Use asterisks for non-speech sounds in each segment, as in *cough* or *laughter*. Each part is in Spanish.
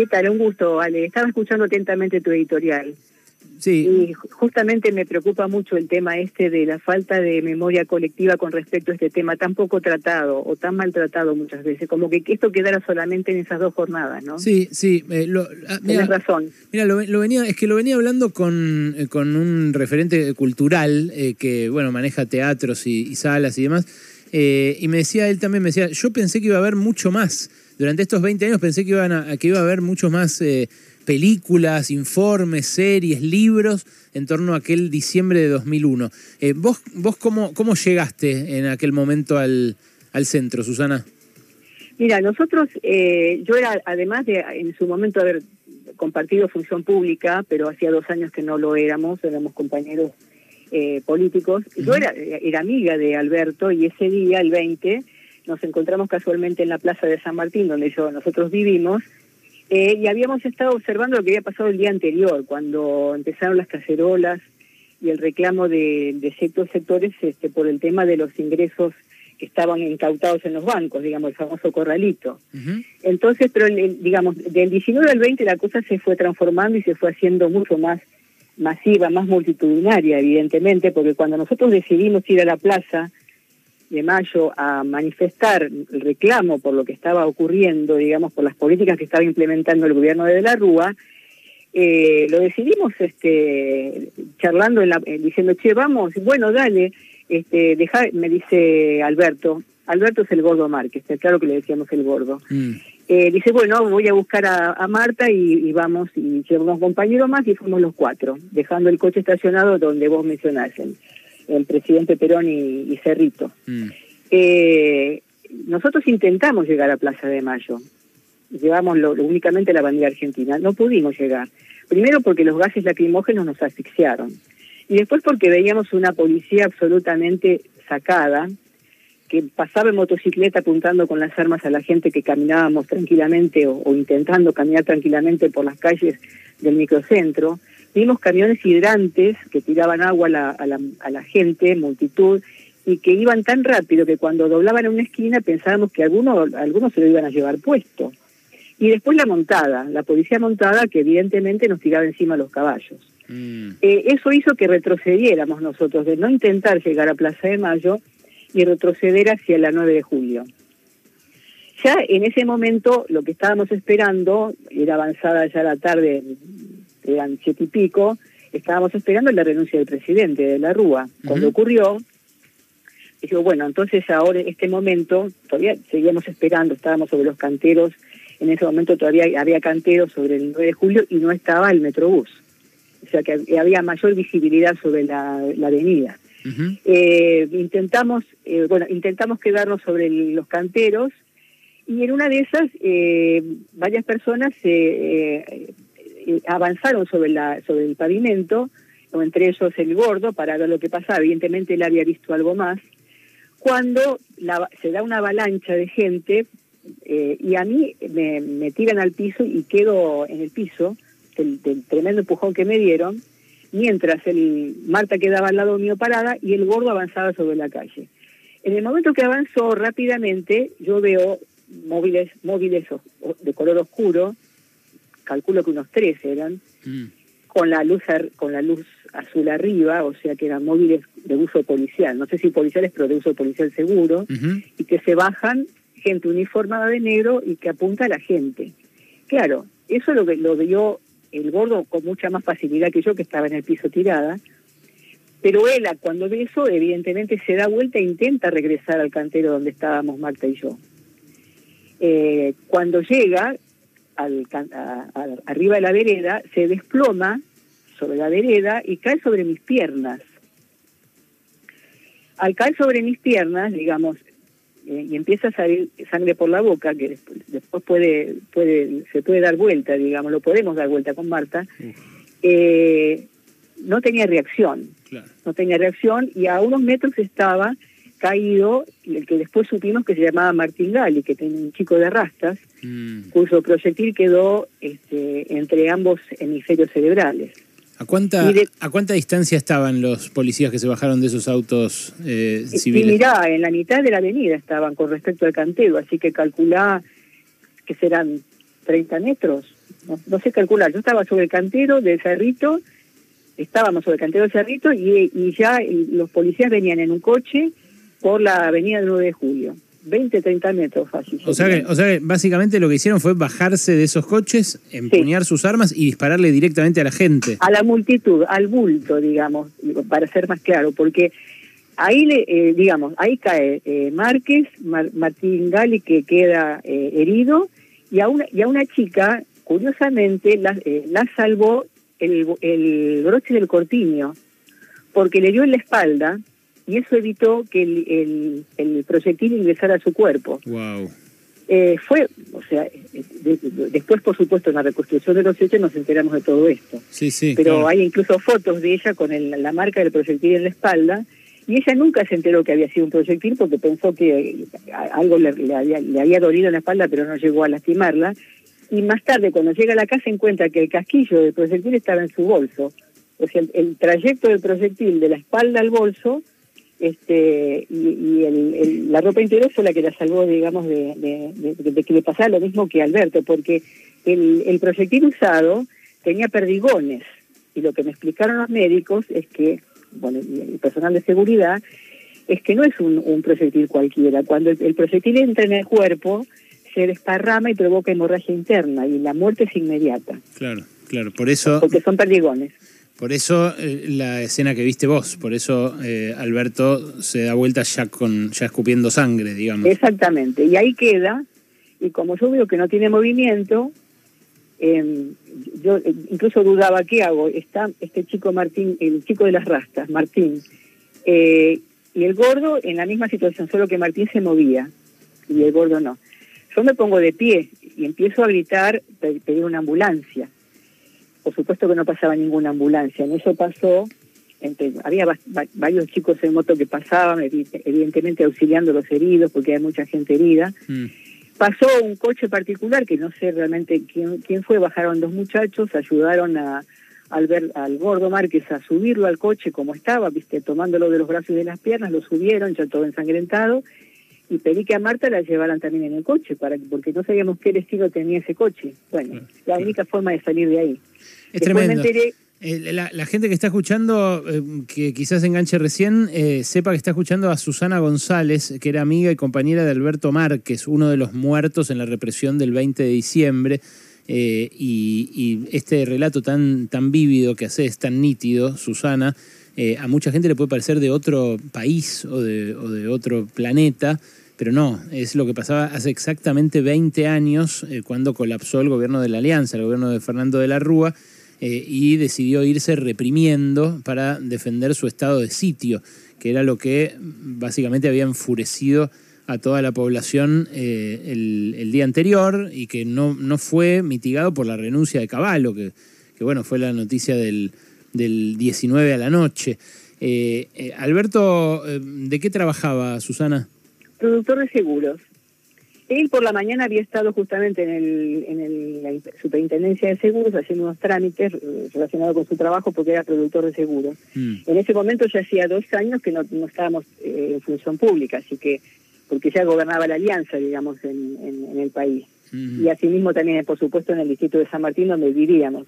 ¿Qué tal? Un gusto, Ale. Estaba escuchando atentamente tu editorial. Sí. Y justamente me preocupa mucho el tema este de la falta de memoria colectiva con respecto a este tema tan poco tratado o tan maltratado muchas veces, como que esto quedara solamente en esas dos jornadas, ¿no? Sí, sí. Eh, ah, Tienes razón. Mira, lo, venía, es que lo venía hablando con, eh, con un referente cultural eh, que, bueno, maneja teatros y, salas y demás, y me decía, él también me decía, yo pensé que iba a haber mucho más. Durante estos 20 años pensé que, iban a, que iba a haber mucho más películas, informes, series, libros en torno a aquel diciembre de 2001. Eh, ¿Vos, vos cómo, cómo llegaste en aquel momento al, al centro, Susana? Mira, nosotros, eh, yo era, además de en su momento haber compartido función pública, pero hacía dos años que no lo éramos, éramos compañeros eh, políticos. Yo era, era amiga de Alberto y ese día, el 20, nos encontramos casualmente en la Plaza de San Martín, donde yo, nosotros vivimos, eh, y habíamos estado observando lo que había pasado el día anterior, cuando empezaron las cacerolas y el reclamo de, ciertos sectores este, por el tema de los ingresos que estaban incautados en los bancos, digamos, el famoso corralito. Entonces, pero digamos, del 19 al 20 la cosa se fue transformando y se fue haciendo mucho más masiva, más multitudinaria, evidentemente, porque cuando nosotros decidimos ir a la plaza de mayo a manifestar el reclamo por lo que estaba ocurriendo, digamos, por las políticas que estaba implementando el gobierno de, la Rúa, eh, lo decidimos este, charlando, en la, eh, diciendo, che, vamos, bueno, dale, este, deja, me dice Alberto, Alberto es el gordo Márquez, claro que le decíamos el gordo. Mm. Eh, dice, bueno, voy a buscar a, Marta y, vamos, y llevamos un compañero más y fuimos los cuatro, dejando el coche estacionado donde vos mencionaste el presidente Perón y, Cerrito. Mm. Eh, nosotros intentamos llegar a Plaza de Mayo, llevamos lo, únicamente la bandera argentina, no pudimos llegar. Primero porque los gases lacrimógenos nos asfixiaron y después porque veíamos una policía absolutamente sacada que pasaba en motocicleta apuntando con las armas a la gente que caminábamos tranquilamente o intentando caminar tranquilamente por las calles del microcentro Vimos camiones hidrantes que tiraban agua a la, a la, a la gente, multitud, y que iban tan rápido que cuando doblaban en una esquina pensábamos que algunos, algunos se lo iban a llevar puesto. Y después la montada, la policía montada que evidentemente nos tiraba encima los caballos. Mm. Eh, eso hizo que retrocediéramos nosotros, de no intentar llegar a Plaza de Mayo y retroceder hacia la 9 de julio. Ya en ese momento lo que estábamos esperando, era avanzada ya la tarde, eran siete y pico, estábamos esperando la renuncia del presidente de la Rúa. Cuando ocurrió, dijo, bueno, entonces ahora en este momento, todavía seguíamos esperando, estábamos sobre los canteros, en ese momento todavía había canteros sobre el 9 de julio y no estaba el Metrobús. O sea que había mayor visibilidad sobre la, avenida. Eh, intentamos, eh, bueno, intentamos quedarnos sobre los canteros y en una de esas eh, varias personas se eh, avanzaron sobre, la, sobre el pavimento, o entre ellos el gordo, para ver lo que pasaba. Evidentemente él había visto algo más. Cuando se da una avalancha de gente eh, y a mí me, tiran al piso y quedo en el piso del, tremendo empujón que me dieron, mientras el Marta quedaba al lado mío parada y el gordo avanzaba sobre la calle. En el momento que avanzó rápidamente, yo veo móviles, móviles de color oscuro, calculo que unos tres eran, mm. con la luz con la luz azul arriba, o sea que eran móviles de uso policial, no sé si policiales, pero de uso policial seguro, y que se bajan gente uniformada de negro y que apunta a la gente. Claro, eso lo, lo vio el gordo con mucha más facilidad que yo, que estaba en el piso tirada, pero él, cuando ve eso, evidentemente se da vuelta e intenta regresar al cantero donde estábamos Marta y yo. Eh, cuando llega, arriba de la vereda, se desploma sobre la vereda y cae sobre mis piernas. Al caer sobre mis piernas, digamos, eh, y empieza a salir sangre por la boca, que después, puede, puede, se puede dar vuelta, digamos, lo podemos dar vuelta con Marta, eh, no tenía reacción. No tenía reacción y a unos metros estaba caído el que después supimos que se llamaba Martín Gali, que tenía un chico de rastas, mm. cuyo proyectil quedó este, entre ambos hemisferios cerebrales. ¿A cuánta, ¿A cuánta distancia estaban los policías que se bajaron de esos autos eh, civiles? mirá, en la mitad de la avenida estaban con respecto al cantero, así que calculá que serán 30 metros, no, sé calcular, yo estaba sobre el cantero del cerrito, estábamos sobre el cantero del cerrito y, y ya los policías venían en un coche por la avenida del 9 de julio. 20, 30 metros fácil. O sea, que, o sea que básicamente lo que hicieron fue bajarse de esos coches, empuñar sus armas y dispararle directamente a la gente. A la multitud, al bulto, digamos, para ser más claro, porque ahí, le, eh, digamos, ahí cae eh, Márquez, Martín Gali, que queda eh, herido, y a, una, y a una chica, curiosamente, la, la salvó el, el broche del cortiño, porque le dio en la espalda y eso evitó que el, el, proyectil ingresara a su cuerpo. Wow. Eh, fue, o sea, después por supuesto en la reconstrucción de los hechos nos enteramos de todo esto. Sí, sí. Pero hay incluso fotos de ella con la marca del proyectil en la espalda y ella nunca se enteró que había sido un proyectil porque pensó que algo le, había, le había dolido en la espalda pero no llegó a lastimarla. Y más tarde cuando llega a la casa encuentra que el casquillo del proyectil estaba en su bolso. O sea, el trayecto del proyectil de la espalda al bolso este y, el, la ropa interior fue la que la salvó, digamos, de, de, que le pasara lo mismo que a Alberto, porque el, el proyectil usado tenía perdigones y lo que me explicaron los médicos es que, bueno, el personal de seguridad, es que no es un, un proyectil cualquiera. Cuando el, proyectil entra en el cuerpo, se desparrama y provoca hemorragia interna y la muerte es inmediata. Claro, claro, por eso... Porque son perdigones. Por eso eh, la escena que viste vos, por eso eh, Alberto se da vuelta ya con ya escupiendo sangre, digamos. Exactamente, y ahí queda, y como yo veo que no tiene movimiento, em, yo eh, incluso dudaba qué hago. Está este chico Martín, el chico de las rastas, Martín, y el gordo en la misma situación, solo que Martín se movía y el gordo no. Yo me pongo de pie y empiezo a gritar, pedir una ambulancia por supuesto que no pasaba ninguna ambulancia. En eso pasó, había varios chicos en moto que pasaban, evidentemente auxiliando a los heridos, porque hay mucha gente herida. Mm. Pasó un coche particular, que no sé realmente quién, quién fue, bajaron dos muchachos, ayudaron a, al, ver, al gordo Márquez a subirlo al coche como estaba, viste, tomándolo de los brazos y de las piernas, lo subieron, ya todo ensangrentado, y pedí que a Marta la llevaran también en el coche, para porque no sabíamos qué destino tenía ese coche. Bueno, la única forma de salir de ahí. Es tremendo. Eh, la, gente que está escuchando, eh, que quizás enganche recién, eh, sepa que está escuchando a Susana González, que era amiga y compañera de Alberto Márquez, uno de los muertos en la represión del 20 de diciembre. y, este relato tan, tan vívido que hace, es tan nítido, Susana, a mucha gente le puede parecer de otro país o de, o de otro planeta, pero no, es lo que pasaba hace exactamente 20 años eh, cuando colapsó el gobierno de la Alianza, el gobierno de Fernando de la Rúa, eh, y decidió irse reprimiendo para defender su estado de sitio, que era lo que básicamente había enfurecido a toda la población eh, el, día anterior y que no, no fue mitigado por la renuncia de Caballo, que, bueno, fue la noticia del 19 a la noche. Alberto, ¿de qué trabajaba Susana? Productor de seguros. Él por la mañana había estado justamente en, el, en la superintendencia de seguros haciendo unos trámites eh, relacionados con su trabajo porque era productor de seguros. Mm. En ese momento ya hacía dos años que no, estábamos eh, en función pública, así que porque ya gobernaba la alianza, digamos, en, en, el país. Mm. Y asimismo también, por supuesto, en el distrito de San Martín, donde vivíamos.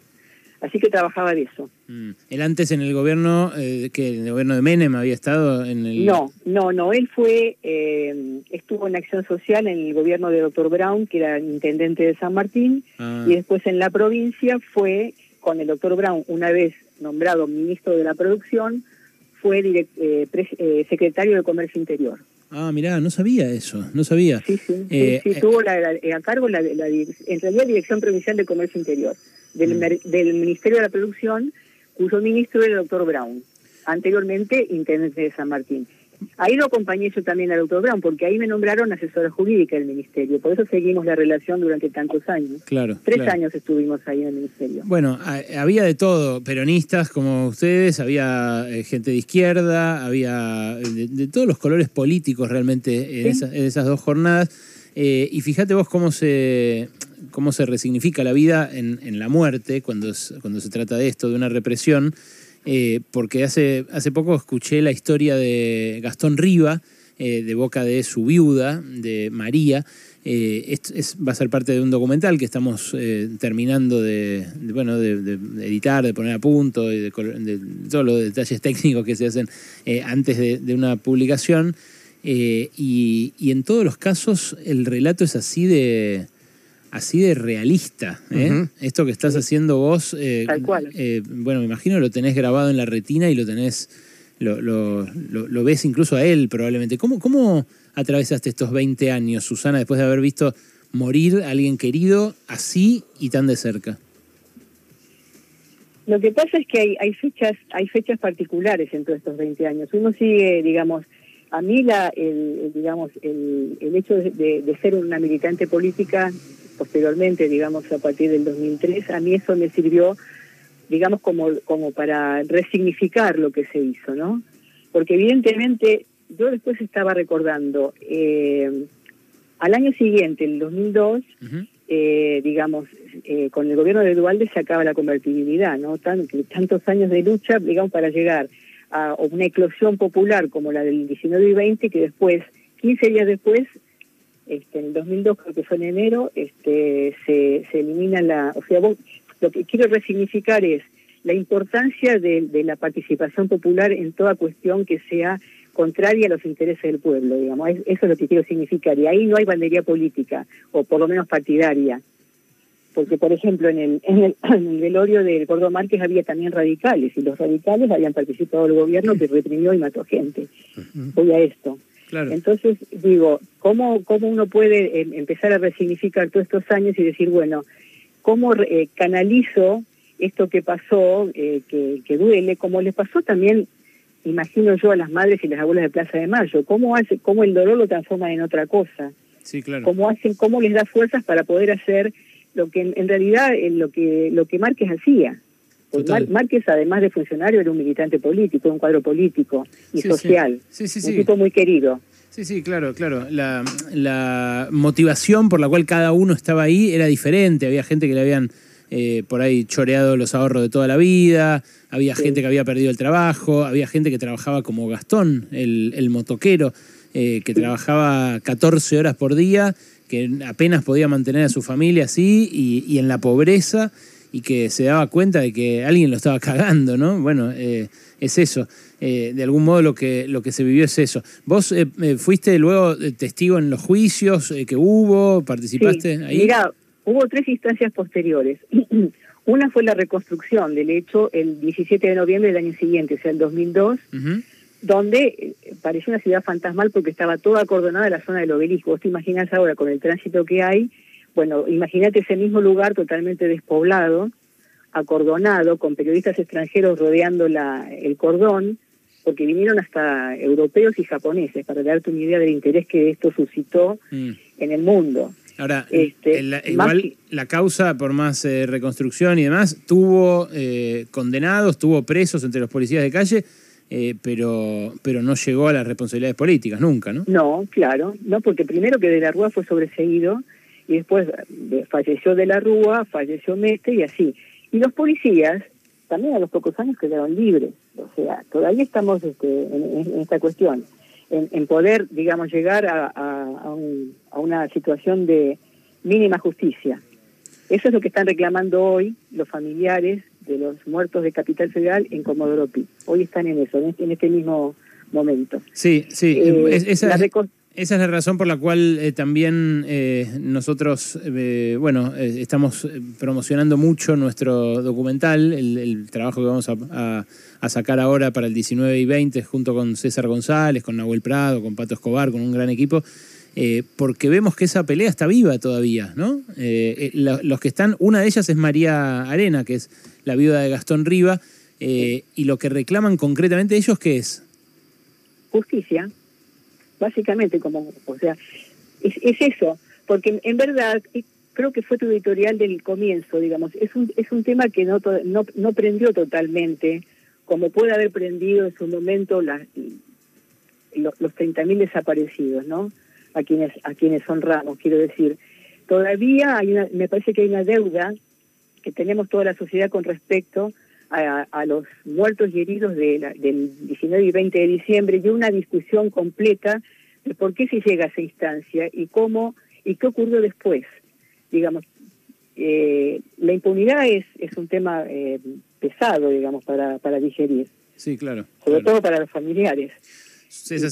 Así que trabajaba de eso. Mm. ¿Él antes en el gobierno, eh, que el gobierno de Menem había estado en el...? No, no, no. Él fue, eh, estuvo en acción social en el gobierno de doctor Brown, que era intendente de San Martín, ah. y después en la provincia fue con el doctor Brown, una vez nombrado ministro de la producción, fue eh, eh, secretario de Comercio Interior. Ah, mirá, no sabía eso, no sabía. Sí, sí, sí, tuvo a cargo la, la, en realidad Dirección Provincial de Comercio Interior del, mm. del Ministerio de la Producción, cuyo ministro era el doctor Brown, anteriormente intendente de San Martín. Ahí lo acompañé yo también al doctor Brown, porque ahí me nombraron asesora jurídica del ministerio. Por eso seguimos la relación durante tantos años. Claro. Tres años estuvimos ahí en el ministerio. Bueno, había de todo, peronistas como ustedes, había eh, gente de izquierda, había eh, de, todos los colores políticos realmente en, esas, dos jornadas. Eh, y fíjate vos cómo se, cómo se resignifica la vida en, la muerte cuando, se trata de esto, de una represión, eh, porque hace, poco escuché la historia de Gastón Riva, eh, de boca de su viuda, de María, Eh, va a ser parte de un documental que estamos terminando de, bueno, de, editar, de poner a punto, y de, todos los detalles técnicos que se hacen antes de, una publicación. Y, en todos los casos el relato es así de así de realista. Esto que estás haciendo vos, Tal cual. bueno, me imagino lo tenés grabado en la retina y lo tenés, lo, lo, lo, ves incluso a él probablemente. ¿Cómo, cómo atravesaste estos 20 años, Susana, después de haber visto morir a alguien querido así y tan de cerca? Lo que pasa es que hay, hay fechas hay fechas particulares en todos estos 20 años. Uno sigue, digamos, a mí la, el, digamos, el, el hecho de, de, ser una militante política, posteriormente, digamos, a partir del 2003, a mí eso me sirvió, digamos, como, como para resignificar lo que se hizo, ¿no? Porque evidentemente yo después estaba recordando, eh, al año siguiente, el 2002, eh, digamos, eh, con el gobierno de Dualde se acaba la convertibilidad, ¿no? tantos años de lucha, digamos, para llegar a una eclosión popular como la del 19 y 20, que después, 15 días después, este, en el 2002, creo que fue en enero, este, se, se elimina la... O sea, lo que quiero resignificar es la importancia de, de la participación popular en toda cuestión que sea contraria a los intereses del pueblo, digamos. Eso es lo que quiero significar. Y ahí no hay bandería política, o por lo menos partidaria. Porque, por ejemplo, en el, en el, *clears throat* velorio del Gordo Márquez había también radicales, y los radicales habían participado del gobierno que reprimió y mató gente. Voy a esto. Entonces, digo, ¿cómo, ¿cómo uno puede em, empezar a resignificar todos estos años y decir, bueno, ¿cómo eh, canalizo esto que pasó, eh, que, que duele, como les pasó también imagino yo a las madres y las abuelas de Plaza de Mayo, cómo hace, cómo el dolor lo transforma en otra cosa. Sí, claro. Cómo hacen, cómo les da fuerzas para poder hacer lo que en, realidad eh, lo que lo que Márquez hacía. Pues Márquez, además de funcionario, era un militante político, un cuadro político y social. Sí, sí, un tipo muy querido. Sí, sí, claro, claro. La, la motivación por la cual cada uno estaba ahí era diferente. Había gente que le habían eh, por ahí choreado los ahorros de toda la vida, había gente que había perdido el trabajo, había gente que trabajaba como Gastón, el, motoquero, eh, que trabajaba 14 horas por día, que apenas podía mantener a su familia así y, en la pobreza y que se daba cuenta de que alguien lo estaba cagando, ¿no? Bueno, eh, es eso. de algún modo lo que, lo que se vivió es eso. ¿Vos fuiste luego testigo en los juicios que hubo? ¿Participaste ahí? Hubo tres instancias posteriores. *clears throat* Una fue la reconstrucción del hecho el 17 de noviembre del año siguiente, o sea, el 2002, donde eh, parecía una ciudad fantasmal porque estaba toda acordonada la zona del obelisco. Vos te imaginas ahora con el tránsito que hay, bueno, imagínate ese mismo lugar totalmente despoblado, acordonado, con periodistas extranjeros rodeando la, el cordón, porque vinieron hasta europeos y japoneses, para darte una idea del interés que esto suscitó mm. en el mundo. Ahora, este, igual la causa, por más eh, reconstrucción y demás, tuvo eh, condenados, tuvo presos entre los policías de calle, eh, pero, pero no llegó a las responsabilidades políticas nunca, ¿no? No, claro, no, porque primero que de la Rúa fue sobreseído y después falleció de la Rúa, falleció Meste y así. Y los policías también a los pocos años quedaron libres, o sea, todavía estamos este, en esta cuestión en, poder, digamos, llegar a, a, una situación de mínima justicia. Eso es lo que están reclamando hoy los familiares de los muertos de Capital Federal en Comodoro Pi. Hoy están en eso, en este, este mismo momento. Sí, sí. Eh, esa, esa, es la razón por la cual eh, también eh, nosotros, bueno, estamos promocionando mucho nuestro documental, el, trabajo que vamos a sacar ahora para el 19 y 20 junto con César González, con Nahuel Prado, con Pato Escobar, con un gran equipo, eh, porque vemos que esa pelea está viva todavía, ¿no? Eh, eh, los que están, una de ellas es María Arena, que es la viuda de Gastón Riva, y lo que reclaman concretamente ellos, ¿qué es? Justicia, básicamente, como, o sea, es, eso, porque en verdad creo que fue tu editorial del comienzo, digamos, es un, es un tema que no, no, no prendió totalmente como puede haber prendido en su momento los, los 30.000 desaparecidos, ¿no? A quienes, a quienes honramos, quiero decir. Todavía hay una, me parece que hay una deuda que tenemos toda la sociedad con respecto a, los muertos y heridos de del 19 y 20 de diciembre y una discusión completa de por qué se llega a esa instancia y cómo ¿Y qué ocurrió después? Digamos, eh, la impunidad es, es un tema eh, pesado, digamos, para, para digerir. Sí, claro. Sobre todo para los familiares.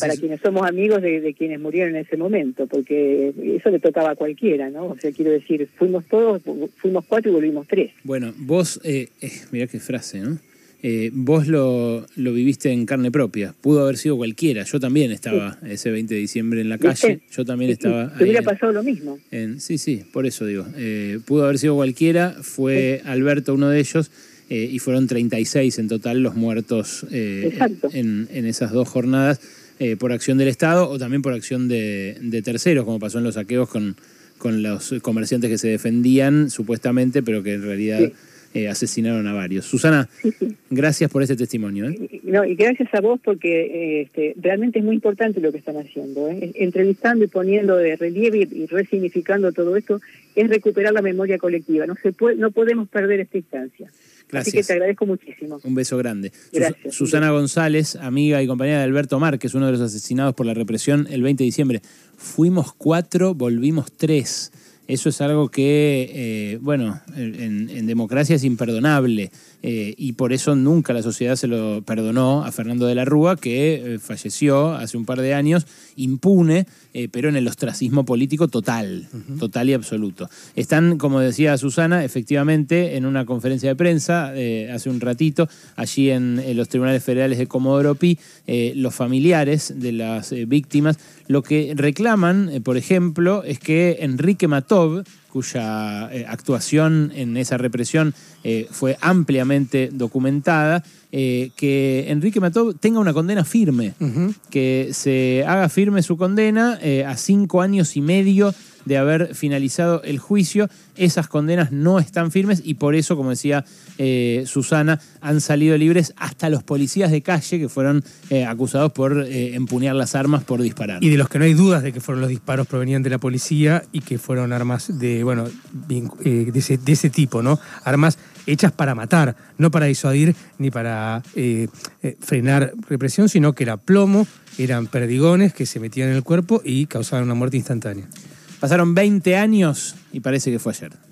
Para quienes somos amigos de, quienes murieron en ese momento, porque eso le tocaba a cualquiera, ¿no? O sea, quiero decir, fuimos todos, fuimos cuatro y volvimos tres. Bueno, vos, eh, eh mirá qué frase, ¿no? Eh, vos lo, lo, viviste en carne propia. Pudo haber sido cualquiera. Yo también estaba ese 20 de diciembre en la calle. Yo también estaba. Te hubiera pasado lo mismo. sí, sí, por eso digo. Eh, pudo haber sido cualquiera. Fue Alberto uno de ellos. Eh, y fueron 36 en total los muertos en, en, esas dos jornadas por acción del Estado o también por acción de, de terceros, como pasó en los saqueos con, con los comerciantes que se defendían supuestamente, pero que en realidad eh, asesinaron a varios. Susana, gracias por ese testimonio. ¿eh? No, y gracias a vos porque eh, este, realmente es muy importante lo que están haciendo. Entrevistando y poniendo de relieve y, resignificando todo esto es recuperar la memoria colectiva. No, se puede, no podemos perder esta instancia. Gracias. Así que te agradezco muchísimo. Un beso grande. Susana González, amiga y compañera de Alberto Márquez, uno de los asesinados por la represión el 20 de diciembre. Fuimos cuatro, volvimos tres. Eso es algo que, eh, bueno, en, democracia es imperdonable eh, y por eso nunca la sociedad se lo perdonó a Fernando de la Rúa, que eh, falleció hace un par de años impune, pero en el ostracismo político total, total y absoluto. Están, como decía Susana, efectivamente en una conferencia de prensa hace un ratito, allí en, los tribunales federales de Comodoro Pi, los familiares de las víctimas lo que reclaman, por ejemplo, es que Enrique Mató cuya eh, actuación en esa represión eh, fue ampliamente documentada, eh, que Enrique Mató tenga una condena firme, que se haga firme su condena a cinco años y medio de haber finalizado el juicio. Esas condenas no están firmes y por eso, como decía eh, Susana, han salido libres hasta los policías de calle que fueron eh, acusados por eh, empuñar las armas por disparar. Y de los que no hay dudas de que fueron los disparos provenientes de la policía y que fueron armas de, bueno, de, ese, de ese tipo, ¿no? Armas hechas para matar, no para disuadir ni para frenar represión, sino que era plomo, eran perdigones que se metían en el cuerpo y causaban una muerte instantánea. Pasaron 20 años y parece que fue ayer.